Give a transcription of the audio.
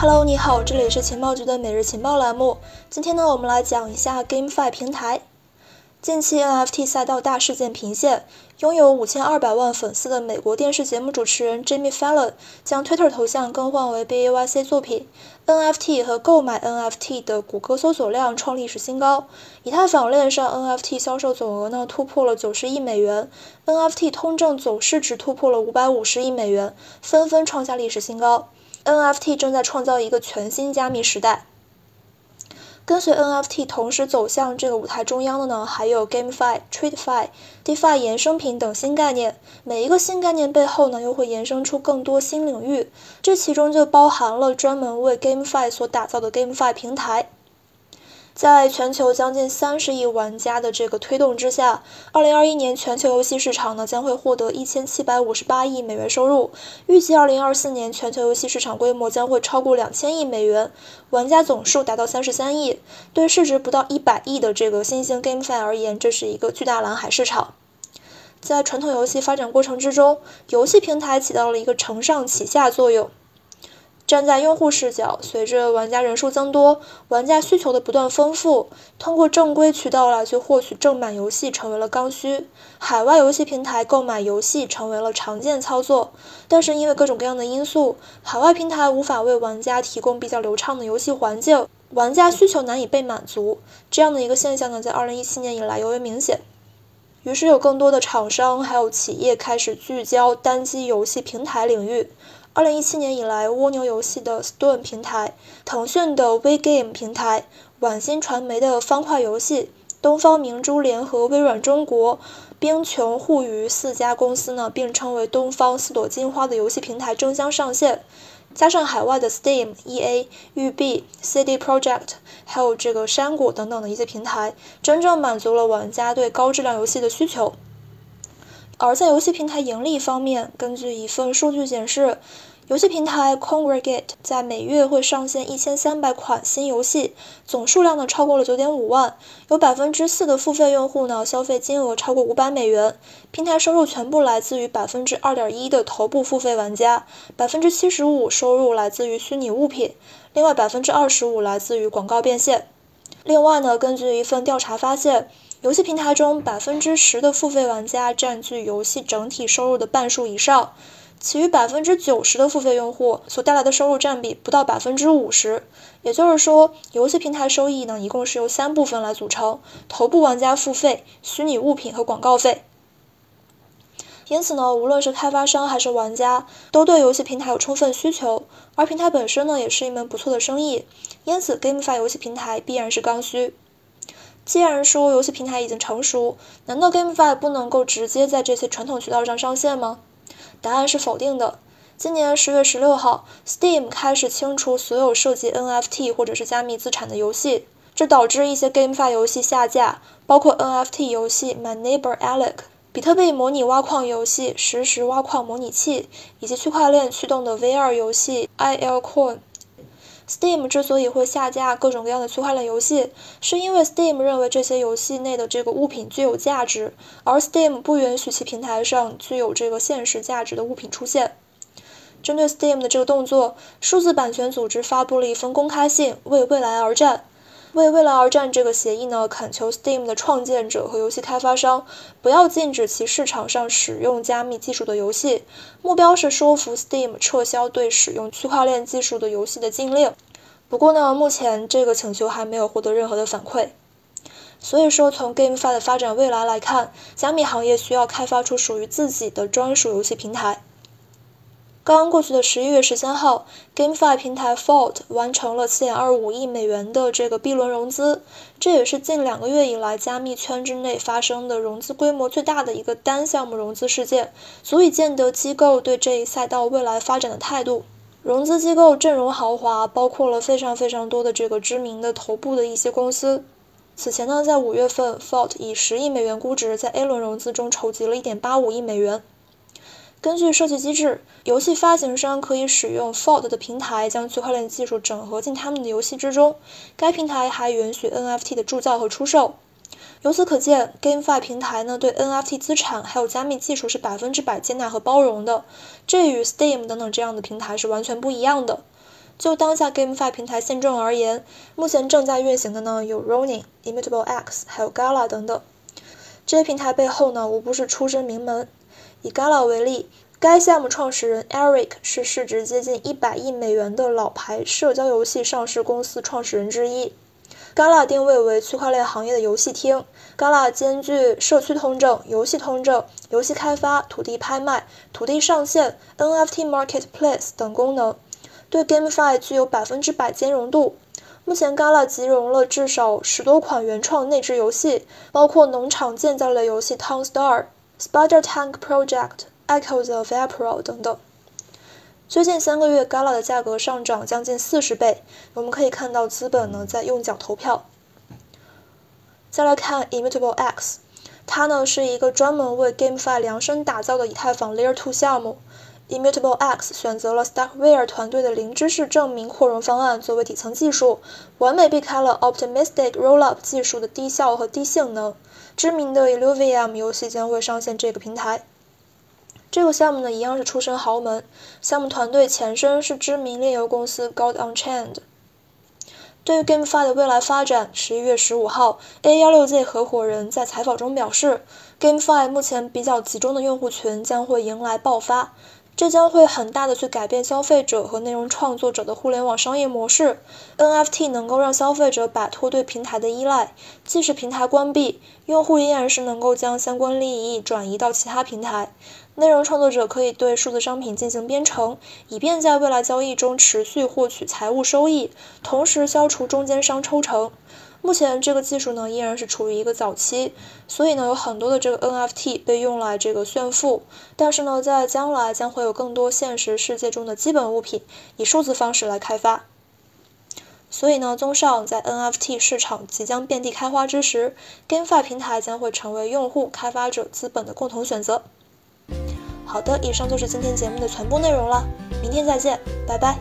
Hello，你好，这里是情报局的每日情报栏目。今天呢，我们来讲一下 GameFi 平台。近期 NFT 赛道大事件频现，拥有五千二百万粉丝的美国电视节目主持人 Jimmy Fallon 将 Twitter 头像更换为 BAYC 作品，NFT 和购买 NFT 的谷歌搜索量创历史新高。以太坊链上 NFT 销售总额呢突破了九十亿美元，NFT 通证总市值突破了五百五十亿美元，纷纷创下历史新高。NFT 正在创造一个全新加密时代。跟随 NFT 同时走向这个舞台中央的呢，还有 GameFi、TradeFi、DeFi 衍生品等新概念。每一个新概念背后呢，又会衍生出更多新领域。这其中就包含了专门为 GameFi 所打造的 GameFi 平台。在全球将近三十亿玩家的这个推动之下，二零二一年全球游戏市场呢将会获得一千七百五十八亿美元收入。预计二零二四年全球游戏市场规模将会超过两千亿美元，玩家总数达到三十三亿。对市值不到一百亿的这个新兴 GameFi 而言，这是一个巨大蓝海市场。在传统游戏发展过程之中，游戏平台起到了一个承上启下作用。站在用户视角，随着玩家人数增多，玩家需求的不断丰富，通过正规渠道来去获取正版游戏成为了刚需。海外游戏平台购买游戏成为了常见操作，但是因为各种各样的因素，海外平台无法为玩家提供比较流畅的游戏环境，玩家需求难以被满足。这样的一个现象呢，在二零一七年以来尤为明显。于是有更多的厂商还有企业开始聚焦单机游戏平台领域。二零一七年以来，蜗牛游戏的 Stone 平台、腾讯的 WeGame 平台、晚星传媒的方块游戏、东方明珠联合微软中国、冰穹互娱四家公司呢，并称为东方四朵金花的游戏平台争相上线。加上海外的 Steam、EA、育碧、CD Projekt，还有这个山谷等等的一些平台，真正满足了玩家对高质量游戏的需求。而在游戏平台盈利方面，根据一份数据显示，游戏平台 Congregate 在每月会上线一千三百款新游戏，总数量呢超过了九点五万，有百分之四的付费用户呢消费金额超过五百美元，平台收入全部来自于百分之二点一的头部付费玩家，百分之七十五收入来自于虚拟物品，另外百分之二十五来自于广告变现。另外呢，根据一份调查发现。游戏平台中，百分之十的付费玩家占据游戏整体收入的半数以上，其余百分之九十的付费用户所带来的收入占比不到百分之五十。也就是说，游戏平台收益呢，一共是由三部分来组成：头部玩家付费、虚拟物品和广告费。因此呢，无论是开发商还是玩家，都对游戏平台有充分需求，而平台本身呢，也是一门不错的生意。因此，GameFi 游戏平台必然是刚需。既然说游戏平台已经成熟，难道 GameFi 不能够直接在这些传统渠道上上线吗？答案是否定的。今年十月十六号，Steam 开始清除所有涉及 NFT 或者是加密资产的游戏，这导致一些 GameFi 游戏下架，包括 NFT 游戏 My Neighbor Alec、比特币模拟挖矿游戏实时挖矿模拟器，以及区块链驱动的 VR 游戏 ILCoin。Steam 之所以会下架各种各样的区块链游戏，是因为 Steam 认为这些游戏内的这个物品具有价值，而 Steam 不允许其平台上具有这个现实价值的物品出现。针对 Steam 的这个动作，数字版权组织发布了一封公开信，为未来而战。为未来而战这个协议呢，恳求 Steam 的创建者和游戏开发商不要禁止其市场上使用加密技术的游戏，目标是说服 Steam 撤销对使用区块链技术的游戏的禁令。不过呢，目前这个请求还没有获得任何的反馈。所以说，从 GameFi 的发展未来来看，加密行业需要开发出属于自己的专属游戏平台。刚刚过去的十一月十三号，GameFi 平台 Fault 完成了四点二五亿美元的这个 B 轮融资，这也是近两个月以来加密圈之内发生的融资规模最大的一个单项目融资事件，足以见得机构对这一赛道未来发展的态度。融资机构阵容豪华，包括了非常非常多的这个知名的头部的一些公司。此前呢，在五月份，Fault 以十亿美元估值在 A 轮融资中筹集了一点八五亿美元。根据设计机制，游戏发行商可以使用 Fault 的平台将区块链技术整合进他们的游戏之中。该平台还允许 NFT 的铸造和出售。由此可见，GameFi 平台呢对 NFT 资产还有加密技术是百分之百接纳和包容的，这与 Steam 等等这样的平台是完全不一样的。就当下 GameFi 平台现状而言，目前正在运行的呢有 Ronin、Immutable X，还有 Gala 等等。这些平台背后呢，无不是出身名门。以 Gala 为例，该项目创始人 Eric 是市值接近一百亿美元的老牌社交游戏上市公司创始人之一。Gala 定位为区块链行业的游戏厅，Gala 兼具社区通证、游戏通证、游戏开发、土地拍卖、土地上线、NFT Marketplace 等功能，对 GameFi 具有百分之百兼容度。目前，Gala 集融了至少十多款原创内置游戏，包括农场建造类游戏 Town Star。Spider Tank Project、Echoes of April 等等。最近三个月，Gala 的价格上涨将近四十倍。我们可以看到资本呢在用脚投票。再来看 Immutable X，它呢是一个专门为 GameFi 量身打造的以太坊 Layer 2项目。Immutable X 选择了 Starkware 团队的零知识证明扩容方案作为底层技术，完美避开了 Optimistic Rollup 技术的低效和低性能。知名的 Illuvium 游戏将会上线这个平台。这个项目呢，一样是出身豪门，项目团队前身是知名炼油公司 God Unchained。对于 GameFi 的未来发展，十一月十五号，A16Z 合伙人在采访中表示，GameFi 目前比较集中的用户群将会迎来爆发。这将会很大的去改变消费者和内容创作者的互联网商业模式。NFT 能够让消费者摆脱对平台的依赖，即使平台关闭，用户依然是能够将相关利益转移到其他平台。内容创作者可以对数字商品进行编程，以便在未来交易中持续获取财务收益，同时消除中间商抽成。目前这个技术呢依然是处于一个早期，所以呢有很多的这个 NFT 被用来这个炫富，但是呢在将来将会有更多现实世界中的基本物品以数字方式来开发。所以呢，综上，在 NFT 市场即将遍地开花之时，GameFi 平台将会成为用户、开发者、资本的共同选择。好的，以上就是今天节目的全部内容了，明天再见，拜拜。